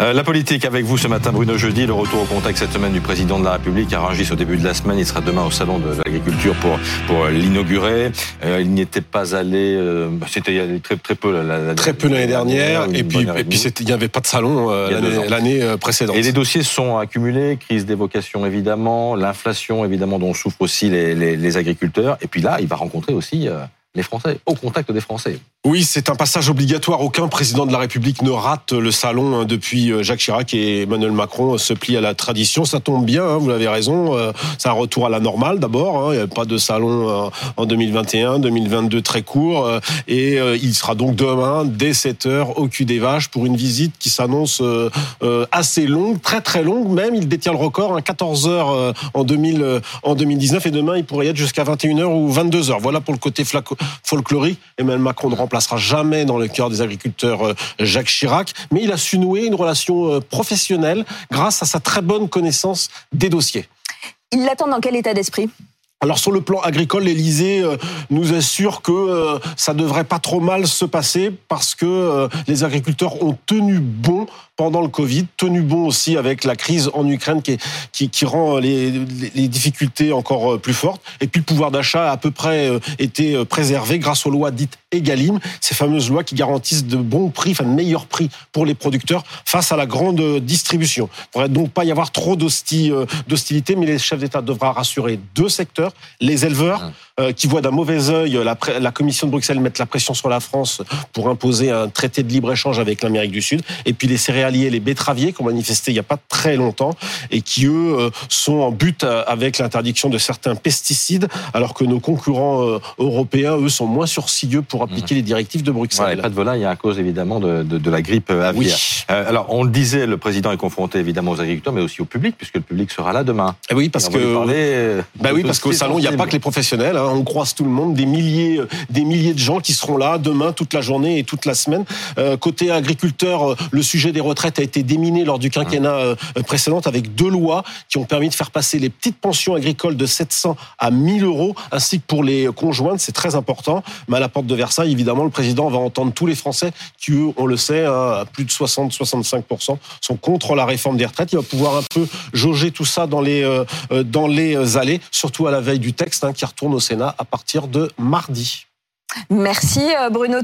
Euh, la politique avec vous ce matin, Bruno Jeudi. Le retour au contact cette semaine du président de la République à Rungis au début de la semaine. Il sera demain au salon de l'agriculture pour pour l'inaugurer. Euh, il n'y était pas allé. Euh, c'était il y a très très peu la, la, très peu l'année dernière. Et puis et puis il n'y avait pas de salon l'année précédente. Et les dossiers sont accumulés. Crise des vocations évidemment, l'inflation évidemment dont souffrent aussi les, les, les, agriculteurs. Et puis là, il va rencontrer aussi les Français, au contact des Français. Oui, c'est un passage obligatoire. Aucun président de la République ne rate le salon hein, depuis euh, Jacques Chirac et Emmanuel Macron se plient à la tradition. Ça tombe bien, hein, vous l'avez raison. Euh, c'est un retour à la normale d'abord. Hein. Il n'y a pas de salon euh, en 2021, 2022 très court. Et il sera donc demain, dès 7h, au cul des vaches pour une visite qui s'annonce assez longue, très très longue même. Il détient le record, 14 h en, 2000, en 2019. Et demain, il pourrait y être jusqu'à 21h ou 22h. Voilà pour le côté folklorique. Emmanuel Macron ne remplacera jamais dans le cœur des agriculteurs euh, Jacques Chirac, mais il a su nouer une relation euh, professionnelle grâce à sa très bonne connaissance des dossiers. Il l'attend dans quel état d'esprit? Alors sur le plan agricole, l'Elysée euh, nous assure que ça devrait pas trop mal se passer parce que les agriculteurs ont tenu bon pendant le Covid, tenu bon aussi avec la crise en Ukraine qui, rend les, difficultés encore euh, plus fortes. Et puis le pouvoir d'achat a à peu près euh, été euh, préservé grâce aux lois dites Egalim, ces fameuses lois qui garantissent de bons prix, enfin de meilleurs prix pour les producteurs face à la grande distribution. Il ne pourrait donc pas y avoir trop d'hostilité, mais les chefs d'État devront rassurer deux secteurs, les éleveurs, ah. qui voient d'un mauvais œil la, la Commission de Bruxelles mettre la pression sur la France pour imposer un traité de libre-échange avec l'Amérique du Sud, et puis les céréales les betteraviers, qui ont manifesté il n'y a pas très longtemps et qui, eux, euh, sont en but euh, avec l'interdiction de certains pesticides, alors que nos concurrents euh, européens, eux, sont moins sourcilleux pour appliquer mhm. les directives de Bruxelles. Ouais, pas de volaille à cause, évidemment, de, de, la grippe aviaire. Oui. alors, on le disait, le président est confronté, évidemment, aux agriculteurs, mais aussi au public, puisque le public sera là demain. Et eh oui, parce que... bah oui, parce qu'au salon, il n'y a pas que les professionnels. Hein. on croise tout le monde, des milliers, des milliers de gens qui seront là demain, toute la journée et toute la semaine. côté agriculteur, le sujet des retraites retraite a été déminée lors du quinquennat euh, précédent avec deux lois qui ont permis de faire passer les petites pensions agricoles de 700 à 1000 euros, ainsi que pour les conjointes, c'est très important. Mais à la porte de Versailles, évidemment, le président va entendre tous les Français qui, eux, on le sait, hein, à plus de 60-65% sont contre la réforme des retraites. Il va pouvoir un peu jauger tout ça dans les, euh, euh, dans les allées, surtout à la du texte hein, qui retourne au Sénat à partir de mardi. Merci Bruno.